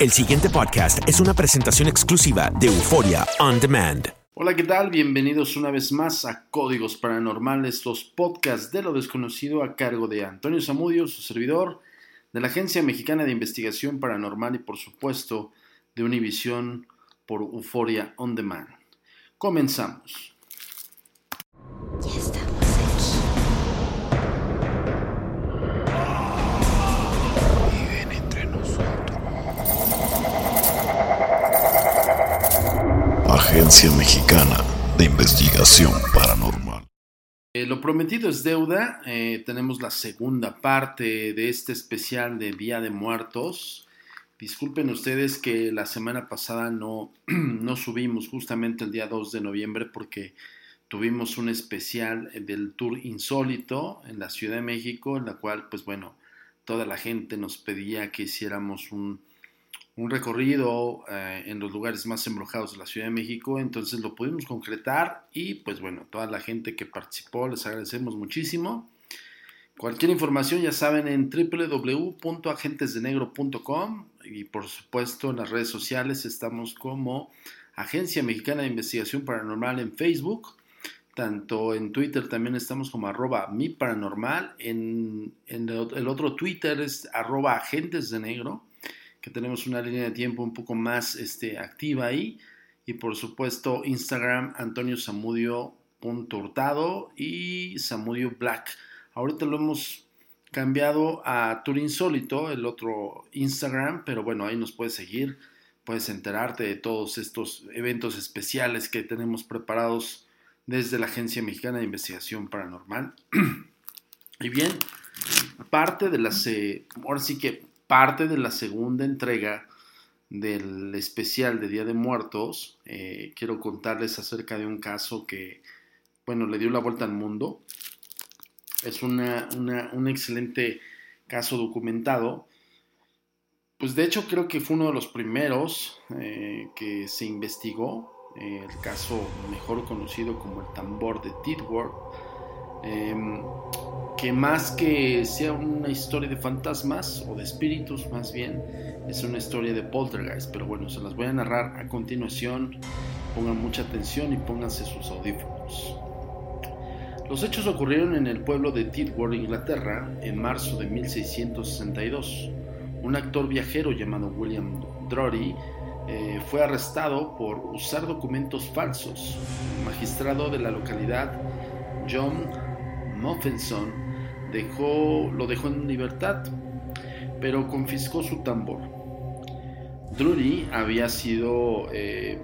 El siguiente podcast es una presentación exclusiva de Euforia On Demand. Hola, ¿qué tal? Bienvenidos una vez más a Códigos Paranormales, los podcasts de lo desconocido a cargo de Antonio Zamudio, su servidor, de la Agencia Mexicana de Investigación Paranormal y por supuesto de Univisión por Euforia On Demand. Comenzamos. Ya estamos Agencia Mexicana de Investigación Paranormal. Eh, lo prometido es deuda. eh, tenemos la segunda parte de este especial de Día de Muertos. Disculpen ustedes que la semana pasada no, no subimos justamente el día 2 de noviembre porque tuvimos un especial del Tour Insólito en la Ciudad de México, en la cual, pues bueno, toda la gente nos pedía que hiciéramos un, un recorrido eh, en los lugares más embrujados de la Ciudad de México, entonces lo pudimos concretar y pues bueno, toda la gente que participó les agradecemos muchísimo. Cualquier información ya saben en www.agentesdenegro.com y por supuesto en las redes sociales estamos como Agencia Mexicana de Investigación Paranormal en Facebook, tanto en Twitter también estamos como arroba mi paranormal, en, en el, otro Twitter es arroba agentes de negro que tenemos una línea de tiempo un poco más este, activa ahí. Y por supuesto, Instagram, Antonio Samudio.hurtado y Samudio Black. Ahorita lo hemos cambiado a Tour Insólito, el otro Instagram, pero bueno, ahí nos puedes seguir, puedes enterarte de todos estos eventos especiales que tenemos preparados desde la Agencia Mexicana de Investigación Paranormal. y bien, parte de las, eh, ahora sí que parte de la segunda entrega del especial de Día de Muertos, eh, quiero contarles acerca de un caso que, bueno, le dio la vuelta al mundo. Es una, una, un excelente caso documentado. Pues de hecho creo que fue uno de los primeros eh, que se investigó, eh, el caso mejor conocido como el tambor de Tidworth. Eh, que más que sea una historia de fantasmas o de espíritus, más bien es una historia de poltergeist. Pero bueno, se las voy a narrar a continuación. Pongan mucha atención y pónganse sus audífonos. Los hechos ocurrieron en el pueblo de Tidworth, Inglaterra, en marzo de 1662. Un actor viajero llamado William Drury eh, fue arrestado por usar documentos falsos. Magistrado de la localidad, John Muffinson, dejó, lo dejó en libertad, pero confiscó su tambor. Drury había sido eh,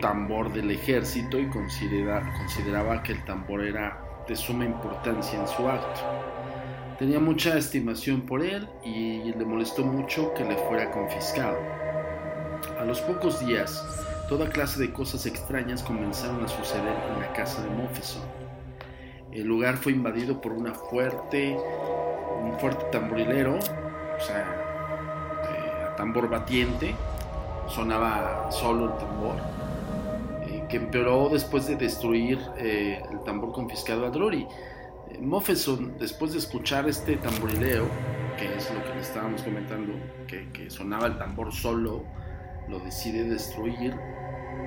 tambor del ejército y consideraba que el tambor era de suma importancia en su acto. Tenía mucha estimación por él y le molestó mucho que le fuera confiscado. A los pocos días, toda clase de cosas extrañas comenzaron a suceder en la casa de Mofeson. El lugar fue invadido por una fuerte, un fuerte tamborilero, o sea, eh, tambor batiente, sonaba solo el tambor, eh, que empeoró después de destruir eh, el tambor confiscado a Drury. Mofeson, después de escuchar este tamborileo, que es lo que le estábamos comentando, que, sonaba el tambor solo, lo decide destruir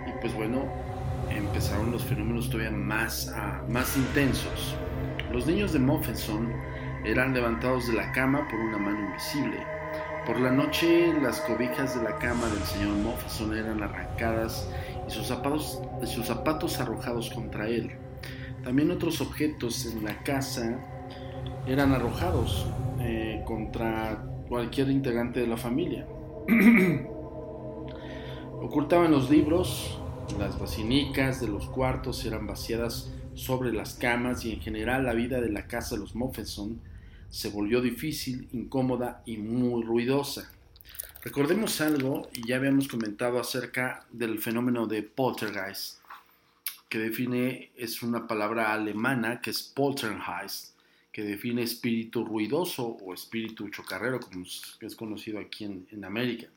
y pues bueno, empezaron los fenómenos todavía más, ah, más intensos. Los niños de Mofeson eran levantados de la cama por una mano invisible. Por la noche las cobijas de la cama del señor Mofeson eran arrancadas y sus zapatos, sus zapatos arrojados contra él. También otros objetos en la casa eran arrojados eh, contra cualquier integrante de la familia. Ocultaban los libros, las basinicas de los cuartos eran vaciadas sobre las camas y en general la vida de la casa de los Moffenson se volvió difícil, incómoda y muy ruidosa. Recordemos algo, y ya habíamos comentado acerca del fenómeno de poltergeist, que define, es una palabra alemana que es Poltergeist, que define espíritu ruidoso o espíritu chocarrero, como es conocido aquí en, América.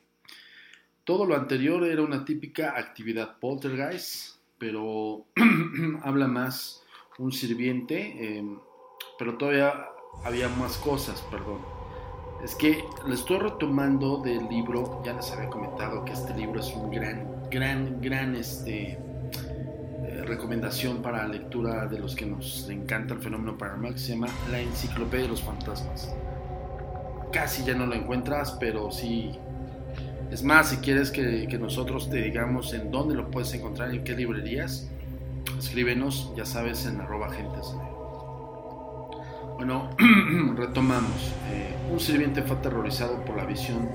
Todo lo anterior era una típica actividad poltergeist, pero habla más un sirviente, em, pero todavía había más cosas, perdón. Es que le estoy retomando del libro, ya les había comentado que este libro es un gran, gran, gran este, recomendación para lectura de los que nos encanta el fenómeno paranormal se llama La Enciclopedia de los Fantasmas. Casi ya no lo encuentras, pero sí. Es más, si quieres que, nosotros te digamos en dónde lo puedes encontrar, en qué librerías, escríbenos, ya sabes, en arroba gentes. Bueno, retomamos. Eh, un sirviente fue aterrorizado por la visión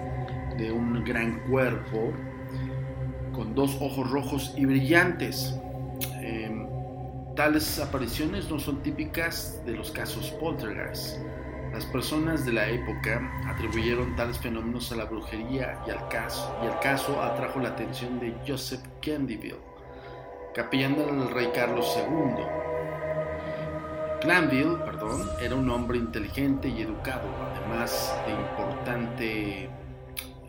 de un gran cuerpo con dos ojos rojos y brillantes. Tales apariciones no son típicas de los casos poltergeist. Las personas de la época atribuyeron tales fenómenos a la brujería y al caso, y el caso atrajo la atención de Joseph Candyville, capellán del rey Carlos II. Glanville, perdón, era un hombre inteligente y educado, además de importante,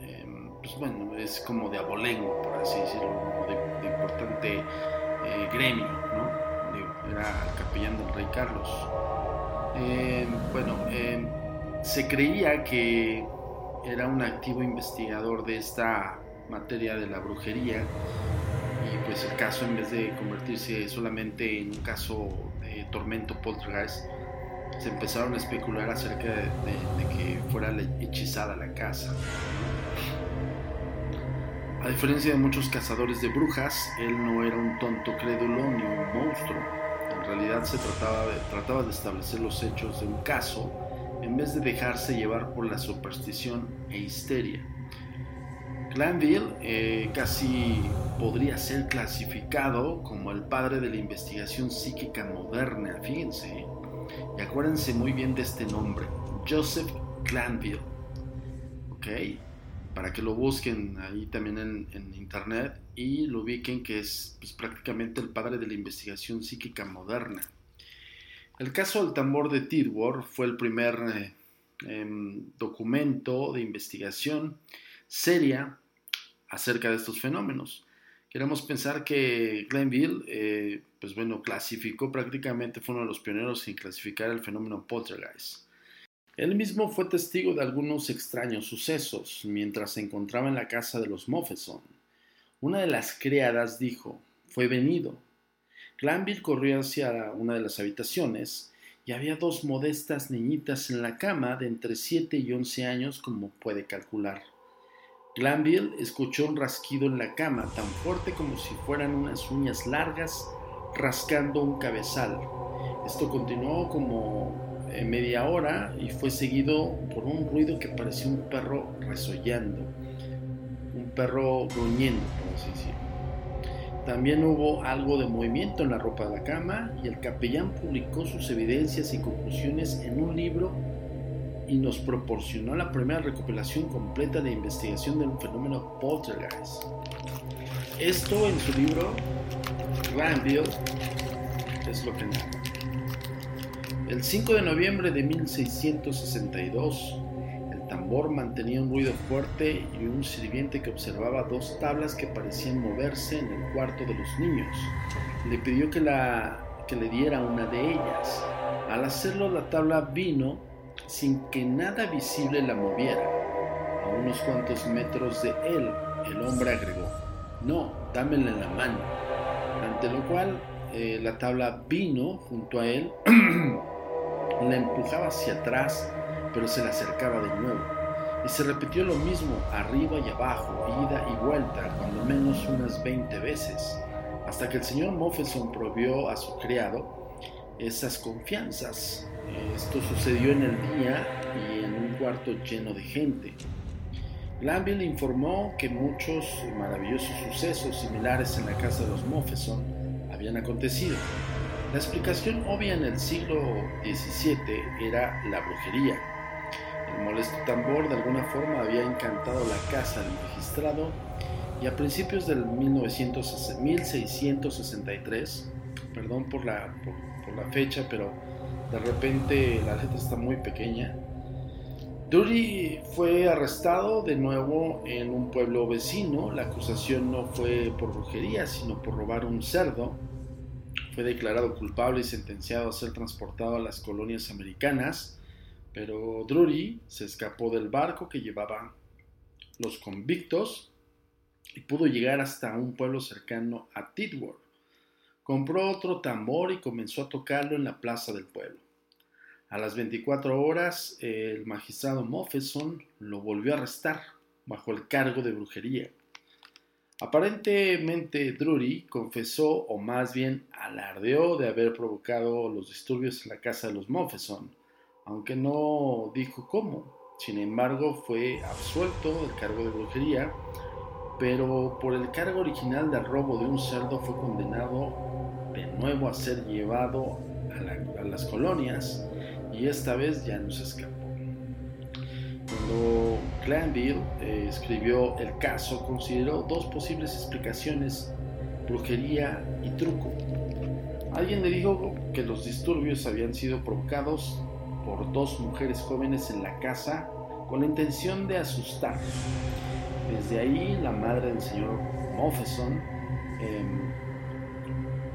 em, pues bueno, es como de abolengo, por así decirlo, de, importante eh, gremio, ¿no? era el capellán del rey Carlos. Eh, bueno, eh, se creía que era un activo investigador de esta materia de la brujería y pues el caso en vez de convertirse solamente en un caso de tormento poltergeist se empezaron a especular acerca de, de que fuera hechizada la casa. A diferencia de muchos cazadores de brujas, él no era un tonto crédulo ni un monstruo realidad se trataba de, trataba de establecer los hechos de un caso en vez de dejarse llevar por la superstición e histeria. Glanville eh, casi podría ser clasificado como el padre de la investigación psíquica moderna, fíjense, y acuérdense muy bien de este nombre, Joseph Glanville, ¿ok? Para que lo busquen ahí también en internet y lo ubiquen que es pues, prácticamente el padre de la investigación psíquica moderna. El caso del tambor de Tidworth fue el primer eh, em, documento de investigación seria acerca de estos fenómenos. Queremos pensar que Glenville, eh, pues bueno, clasificó prácticamente, fue uno de los pioneros en clasificar el fenómeno poltergeist. Él mismo fue testigo de algunos extraños sucesos mientras se encontraba en la casa de los Moffeson. Una de las criadas dijo, fue venido. Glanville corrió hacia una de las habitaciones y había dos modestas niñitas en la cama de entre 7 y 11 años como puede calcular. Glanville escuchó un rasquido en la cama tan fuerte como si fueran unas uñas largas rascando un cabezal. Esto continuó como eh, media hora y fue seguido por un ruido que parecía un perro resollando. un perro gruñendo, por así decirlo. También hubo algo de movimiento en la ropa de la cama y el capellán publicó sus evidencias y conclusiones en un libro y nos proporcionó la primera recopilación completa de investigación del fenómeno poltergeist. Esto en su libro Granville es lo que narra. El 5 de noviembre de 1662, el tambor mantenía un ruido fuerte y un sirviente que observaba dos tablas que parecían moverse en el cuarto de los niños. Le pidió que, la, que le diera una de ellas. Al hacerlo, la tabla vino sin que nada visible la moviera. A unos cuantos metros de él, el hombre agregó, no, dámela en la mano. Ante lo cual, eh, la tabla vino junto a él, la empujaba hacia atrás, pero se le acercaba de nuevo. Y se repitió lo mismo arriba y abajo, ida y vuelta, cuando menos unas 20 veces, hasta que el señor Moffeson provió a su criado esas confianzas. Esto sucedió en el día y en un cuarto lleno de gente. Glanville informó que muchos maravillosos sucesos similares en la casa de los Moffeson habían acontecido. La explicación obvia en el siglo XVII era la brujería. El molesto tambor de alguna forma había encantado la casa del magistrado y a principios del 1663, perdón por la, por, la fecha, pero de repente la letra está muy pequeña, Dury fue arrestado de nuevo en un pueblo vecino. La acusación no fue por brujería, sino por robar un cerdo. Fue declarado culpable y sentenciado a ser transportado a las colonias americanas, pero Drury se escapó del barco que llevaban los convictos y pudo llegar hasta un pueblo cercano a Tidworth. Compró otro tambor y comenzó a tocarlo en la plaza del pueblo. A las 24 horas, el magistrado Moffeson lo volvió a arrestar bajo el cargo de brujería. Aparentemente, Drury confesó, o más bien alardeó, de haber provocado los disturbios en la casa de los Moffeson, aunque no dijo cómo. Sin embargo, fue absuelto del cargo de brujería, pero por el cargo original del robo de un cerdo fue condenado de nuevo a ser llevado a, a las colonias y esta vez ya no se escapó. Cuando Glanville eh, escribió el caso, consideró dos posibles explicaciones, brujería y truco. Alguien le dijo que los disturbios habían sido provocados por dos mujeres jóvenes en la casa con la intención de asustar. Desde ahí la madre del señor Moffeson, eh,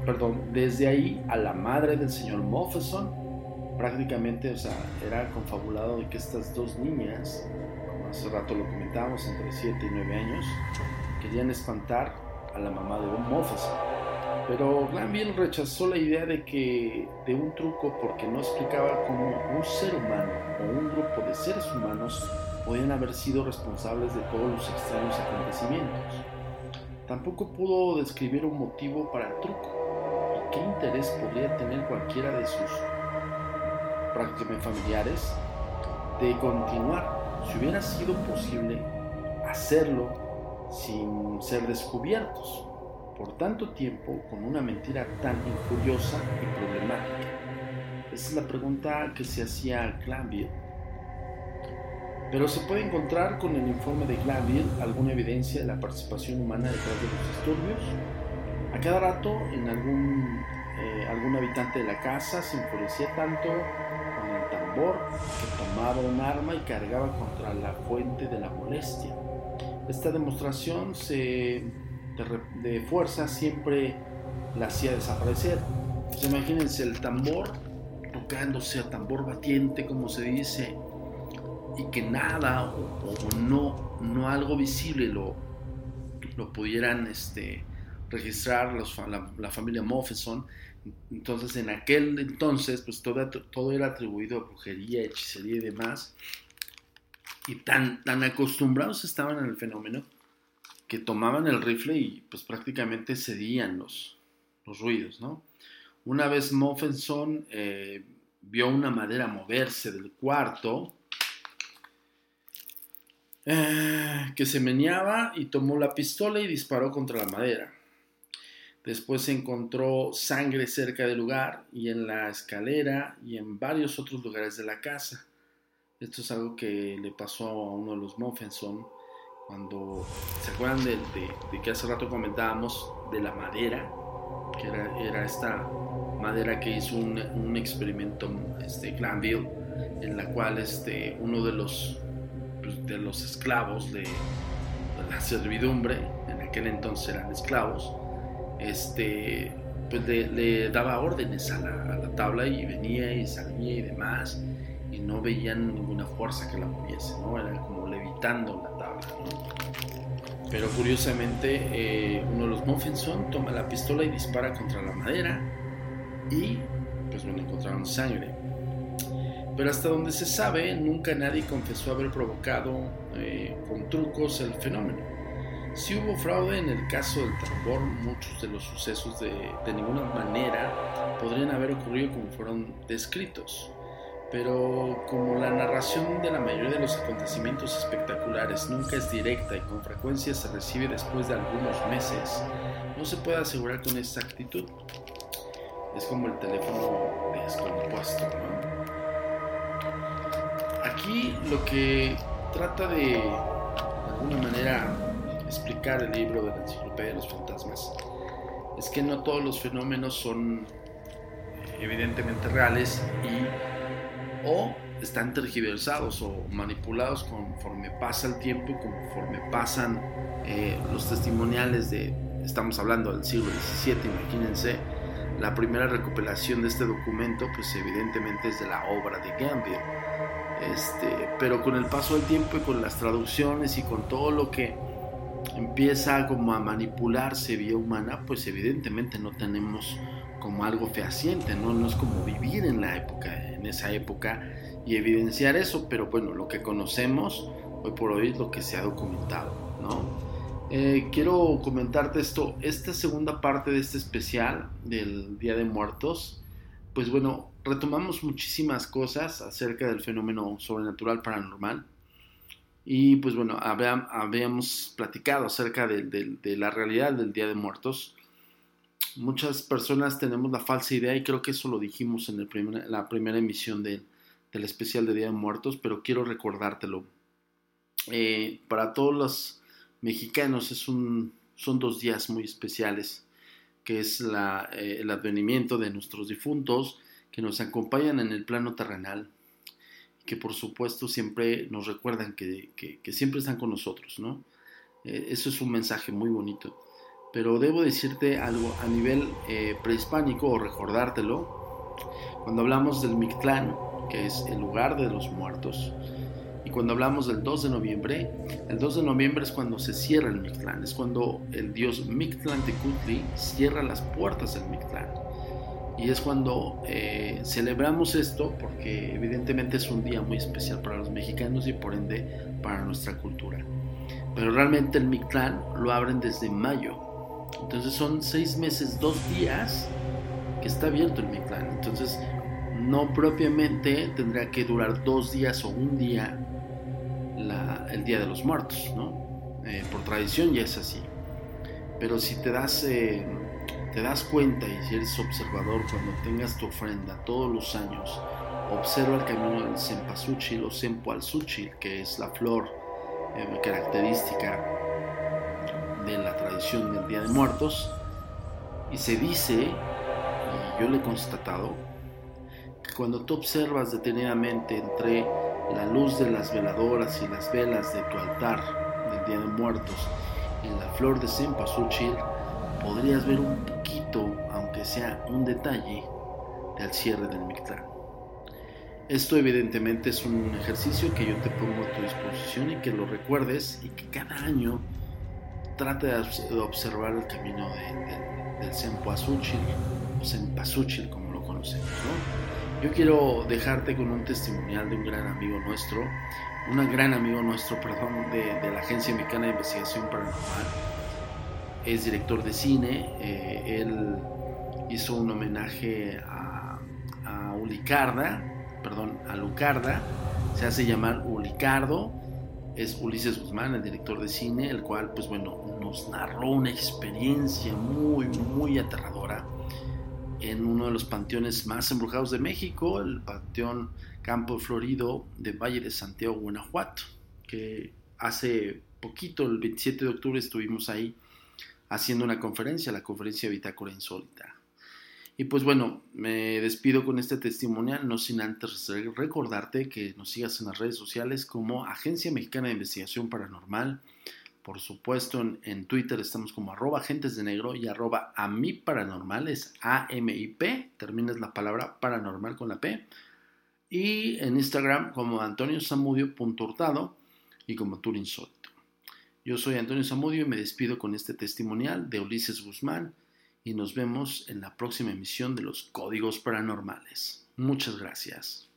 perdón, desde ahí a la madre del señor Moffeson prácticamente, o sea, era confabulado de que estas dos niñas, como hace rato lo comentábamos, entre 7 y 9 años, querían espantar a la mamá de un Moffeson. Pero Glanville rechazó la idea de que de un truco porque no explicaba cómo un ser humano o un grupo de seres humanos podían haber sido responsables de todos los extraños acontecimientos. Tampoco pudo describir un motivo para el truco y qué interés podría tener cualquiera de sus prácticamente familiares de continuar. Si hubiera sido posible hacerlo sin ser descubiertos por tanto tiempo con una mentira tan injuriosa y problemática. Esa es la pregunta que se hacía Glanville. Pero se puede encontrar con el informe de Glanville alguna evidencia de la participación humana detrás de los disturbios. A cada rato, en algún, eh, algún habitante de la casa se enfurecía tanto que tomaba un arma y cargaba contra la fuente de la molestia. Esta demostración de, fuerza siempre la hacía desaparecer. Pues imagínense el tambor tocándose a tambor batiente, como se dice, y que nada o, no, no algo visible lo, lo pudieran este, registrar la, familia Moffeson entonces, en aquel entonces, pues todo, todo era atribuido a brujería, hechicería y demás. Y tan, tan acostumbrados estaban al fenómeno que tomaban el rifle y pues prácticamente cedían los, los ruidos, ¿no? Una vez Moffenson eh, vio una madera moverse del cuarto, eh, que se meneaba y tomó la pistola y disparó contra la madera. Después se encontró sangre cerca del lugar y en la escalera y en varios otros lugares de la casa. Esto es algo que le pasó a uno de los Muffenson cuando se acuerdan de, que hace rato comentábamos de la madera, que era, esta madera que hizo un, experimento este, Glanville, en la cual este, uno de los, pues, de los esclavos de la servidumbre, en aquel entonces eran esclavos, este, pues le, daba órdenes a la, tabla y venía y salía y demás, y no veían ninguna fuerza que la moviese, ¿no? Era como levitando la tabla, Pero curiosamente, eh, uno de los Muffinson toma la pistola y dispara contra la madera, y pues bueno, encontraron sangre. Pero hasta donde se sabe, nunca nadie confesó haber provocado eh, con trucos el fenómeno. Si hubo fraude en el caso del tambor, muchos de los sucesos de, ninguna manera podrían haber ocurrido como fueron descritos. Pero como la narración de la mayoría de los acontecimientos espectaculares nunca es directa y con frecuencia se recibe después de algunos meses, no se puede asegurar con exactitud. Es como el teléfono descompuesto. Aquí lo que trata de, de alguna manera, explicar el libro de la enciclopedia de los fantasmas es que no todos los fenómenos son eh, evidentemente reales y o están tergiversados o manipulados conforme pasa el tiempo conforme pasan eh, los testimoniales de, estamos hablando del siglo XVII, imagínense, la primera recopilación de este documento pues evidentemente es de la obra de Gambier. Este, pero con el paso del tiempo y con las traducciones y con todo lo que empieza como a manipularse vía humana, pues evidentemente no tenemos como algo fehaciente, ¿no? No es como vivir en la época, en esa época y evidenciar eso, pero bueno, lo que conocemos hoy por hoy es lo que se ha documentado, ¿no? Eh, quiero comentarte esto, esta segunda parte de este especial del Día de Muertos, pues bueno, retomamos muchísimas cosas acerca del fenómeno sobrenatural paranormal, y pues bueno, habíamos platicado acerca de, la realidad del Día de Muertos. Muchas personas tenemos la falsa idea y creo que eso lo dijimos en el la primera emisión del especial de Día de Muertos, pero quiero recordártelo. Eh, para todos los mexicanos son dos días muy especiales, que es la, eh, el advenimiento de nuestros difuntos que nos acompañan en el plano terrenal que por supuesto siempre nos recuerdan que, siempre están con nosotros, ¿no? Eh, eso es un mensaje muy bonito. Pero debo decirte algo a nivel eh, prehispánico o recordártelo. Cuando hablamos del Mictlán, que es el lugar de los muertos, y cuando hablamos del 2 de noviembre, el 2 de noviembre es cuando se cierra el Mictlán, es cuando el dios Mictlán Tecutli cierra las puertas del Mictlán. Y es cuando eh, celebramos esto porque evidentemente es un día muy especial para los mexicanos y por ende para nuestra cultura. Pero realmente el Mictlán lo abren desde mayo. Entonces son seis meses, dos días que está abierto el Mictlán. Entonces no propiamente tendrá que durar dos días o un día el Día de los Muertos, ¿no? Eh, por tradición ya es así. Pero si te das... Eh, te das cuenta y si eres observador cuando tengas tu ofrenda todos los años, observa el camino del cempasúchil o sempoalzúchil, que es la flor eh, característica de la tradición del Día de Muertos, y se dice, y yo lo he constatado, que cuando tú observas detenidamente entre la luz de las veladoras y las velas de tu altar del Día de Muertos en la flor de cempasúchil, podrías ver un poquito, aunque sea un detalle, del cierre del Mictlán. Esto evidentemente es un ejercicio que yo te pongo a tu disposición y que lo recuerdes y que cada año trate de observar el camino de, del Sempoazúchil o Sempasuchil como lo conocemos. Yo quiero dejarte con un testimonial de un gran amigo nuestro, un gran amigo nuestro, perdón, de, de la Agencia Mexicana de Investigación Paranormal, es director de cine. Eh, él hizo un homenaje a, Ulicarda, perdón, a Lucarda. Se hace llamar Ulicardo. es Ulises Guzmán, el director de cine, el cual, pues bueno, nos narró una experiencia muy, muy aterradora en uno de los panteones más embrujados de México, el Panteón Campo Florido de Valle de Santiago, Guanajuato, que hace poquito, el 27 de octubre, estuvimos ahí haciendo una conferencia, la conferencia Bitácora Insólita. Y pues bueno, me despido con este testimonial, no sin antes recordarte que nos sigas en las redes sociales como Agencia Mexicana de Investigación Paranormal. Por supuesto, en, Twitter estamos como arroba agentes de negro y arroba a mi paranormal, es A-M-I-P, terminas la palabra paranormal con la P. Y en Instagram como Antonio Samudio.hurtado y como Tour Insólito. Yo soy Antonio Samudio y me despido con este testimonial de Ulises Guzmán y nos vemos en la próxima emisión de los Códigos Paranormales. Muchas gracias.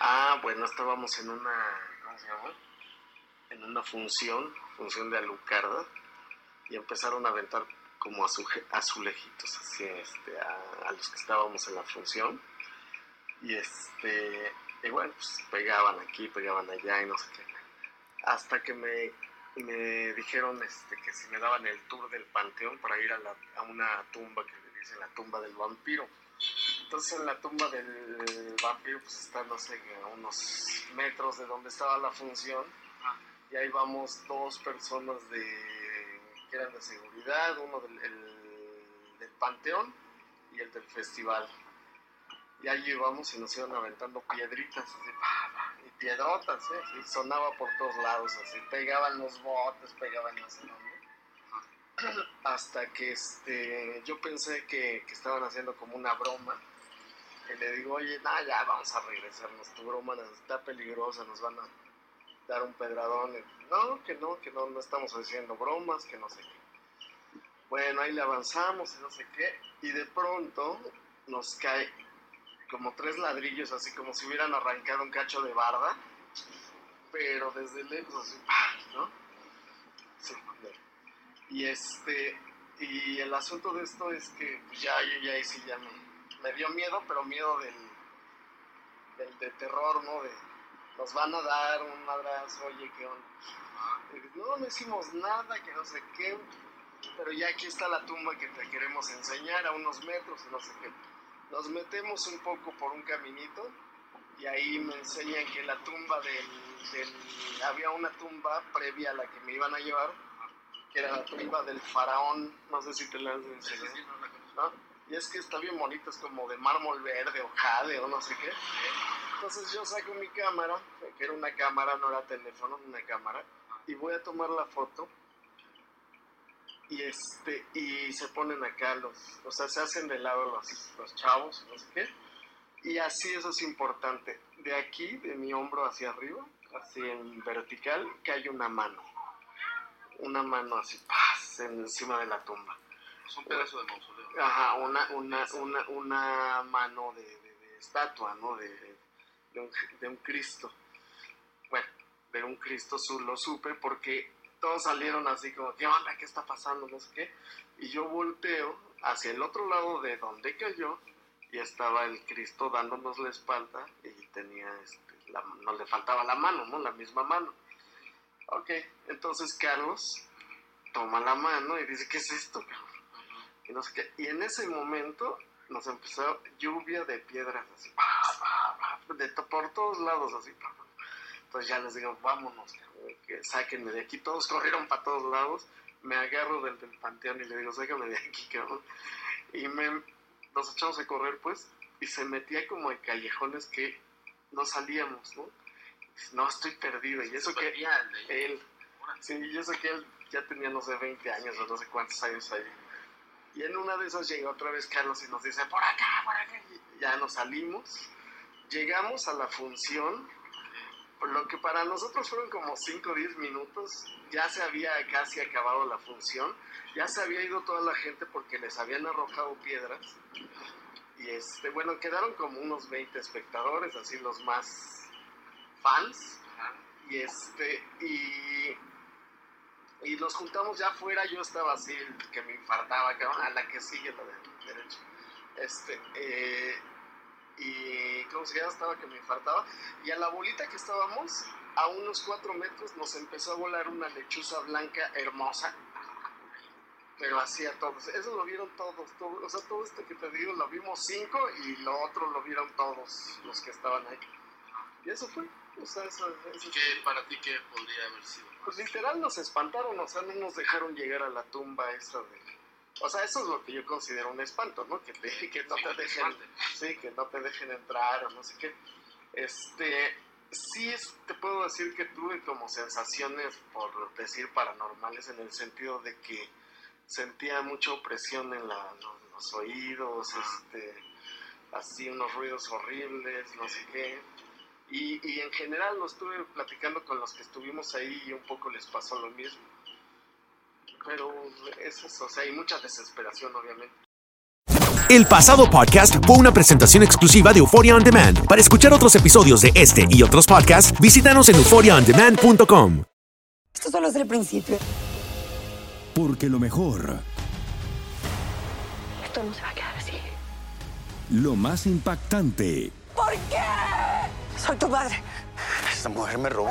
Ah, bueno, estábamos en una, ¿cómo se llama? En una función, función de Alucarda, y empezaron a aventar como azulejitos así, este, a, los que estábamos en la función. Y este, y bueno, pues pegaban aquí, pegaban allá y no sé qué. Hasta que me me dijeron este, que si me daban el tour del panteón para ir a, la, a una tumba que le dicen la tumba del vampiro. Entonces en la tumba del vampiro pues está, no sé, a unos metros de donde estaba la función. Y ahí vamos dos personas de, que eran de seguridad, uno del, del panteón y el del festival. Y ahí íbamos y nos iban aventando piedritas, así, piedrotas, ¿eh? sonaba por todos lados, así, pegaban los botes, pegaban las hasta que este, yo pensé que, que, estaban haciendo como una broma, y le digo, oye, nada, ya vamos a regresarnos, tu broma está peligrosa, nos van a dar un pedradón, no, que no, que no, no estamos haciendo bromas, que no sé qué. Bueno, ahí le avanzamos y no sé qué, y de pronto nos cae como tres ladrillos, así como si hubieran arrancado un cacho de barda, pero desde lejos, así, ¿no? Sí, y este, y el asunto de esto es que pues, ya, yo ya sí ya me, dio miedo, pero miedo del, del de terror, ¿no? De, nos van a dar un abrazo, oye, ¿qué onda? No, no hicimos nada, que no sé qué, pero ya aquí está la tumba que te queremos enseñar a unos metros, no sé qué nos metemos un poco por un caminito y ahí me enseñan que la tumba del, había una tumba previa a la que me iban a llevar, que era la tumba del faraón, no sé si te la han enseñado, ¿no? Y es que está bien bonito, es como de mármol verde o jade o no sé qué. Entonces yo saco mi cámara, que era una cámara, no era teléfono, una cámara, y voy a tomar la foto y este y se ponen acá los o sea se hacen de lado los, los chavos no sé qué. Y así eso es importante. De aquí de mi hombro hacia arriba así en vertical que hay una mano. Una mano así ¡paz! encima de la tumba. Es un pedazo de mausoleo. Ajá una una una, una mano de, de, estatua no de, de un, de un Cristo. Bueno de un Cristo lo supe porque todos salieron así como, ¿qué onda? ¿Qué está pasando? No sé qué. Y yo volteo hacia el otro lado de donde cayó y estaba el Cristo dándonos la espalda y tenía, este, la, no le faltaba la mano, ¿no? La misma mano. Ok, entonces Carlos toma la mano y dice, ¿qué es esto? Y, no sé qué. y en ese momento nos empezó lluvia de piedras así, de por todos lados así. Entonces ya les digo, vámonos, que sáquenme de aquí. Todos corrieron para todos lados. Me agarro del, del panteón y le digo, sáquenme de aquí, cabrón. Y me, nos echamos a correr, pues, y se metía como en callejones que no salíamos, ¿no? No, estoy perdido. Y eso que él, sí, y eso que él ya tenía, no sé, 20 años o no sé cuántos años ahí. Y en una de esas llega otra vez Carlos y nos dice, por acá, por acá. Y ya nos salimos. Llegamos a la función lo que para nosotros fueron como 5 o 10 minutos, ya se había casi acabado la función, ya se había ido toda la gente porque les habían arrojado piedras. Y este, bueno, quedaron como unos 20 espectadores, así los más fans. Y este, y, y nos juntamos ya afuera, yo estaba así, que me infartaba, a la que sigue la de derecha. Este, eh, y ¿cómo se llama? Estaba que me infartaba. Y a la bolita que estábamos, a unos cuatro metros nos empezó a volar una lechuza blanca hermosa, pero así a todos. Eso lo vieron todos, todos, o sea, todo esto que te digo lo vimos cinco y lo otro lo vieron todos los que estaban ahí. Y eso fue, o sea, eso, eso ¿Qué, para ti qué podría haber sido? pues literal nos espantaron, o sea, no nos dejaron llegar a la tumba esa de... O sea, eso es lo que yo considero un espanto, ¿no? Que, te- que no te dejen, sí, que no te dejen entrar o no sé qué. Este, sí es- te puedo decir que tuve como sensaciones, por decir, paranormales en el sentido de que sentía mucha opresión en la- los, los oídos, este, así unos ruidos horribles, no sé qué. Y, y en general lo estuve platicando con los que estuvimos ahí y un poco les pasó lo mismo. Pero es eso, o sea, hay mucha desesperación obviamente. El pasado podcast fue una presentación exclusiva de Euphoria On Demand. Para escuchar otros episodios de este y otros podcasts, visítanos en euphoriaondemand.com. Esto solo es el principio. Porque lo mejor, Esto no se va a quedar así. lo más impactante, ¿Por qué? Soy tu madre. Esta mujer me robó.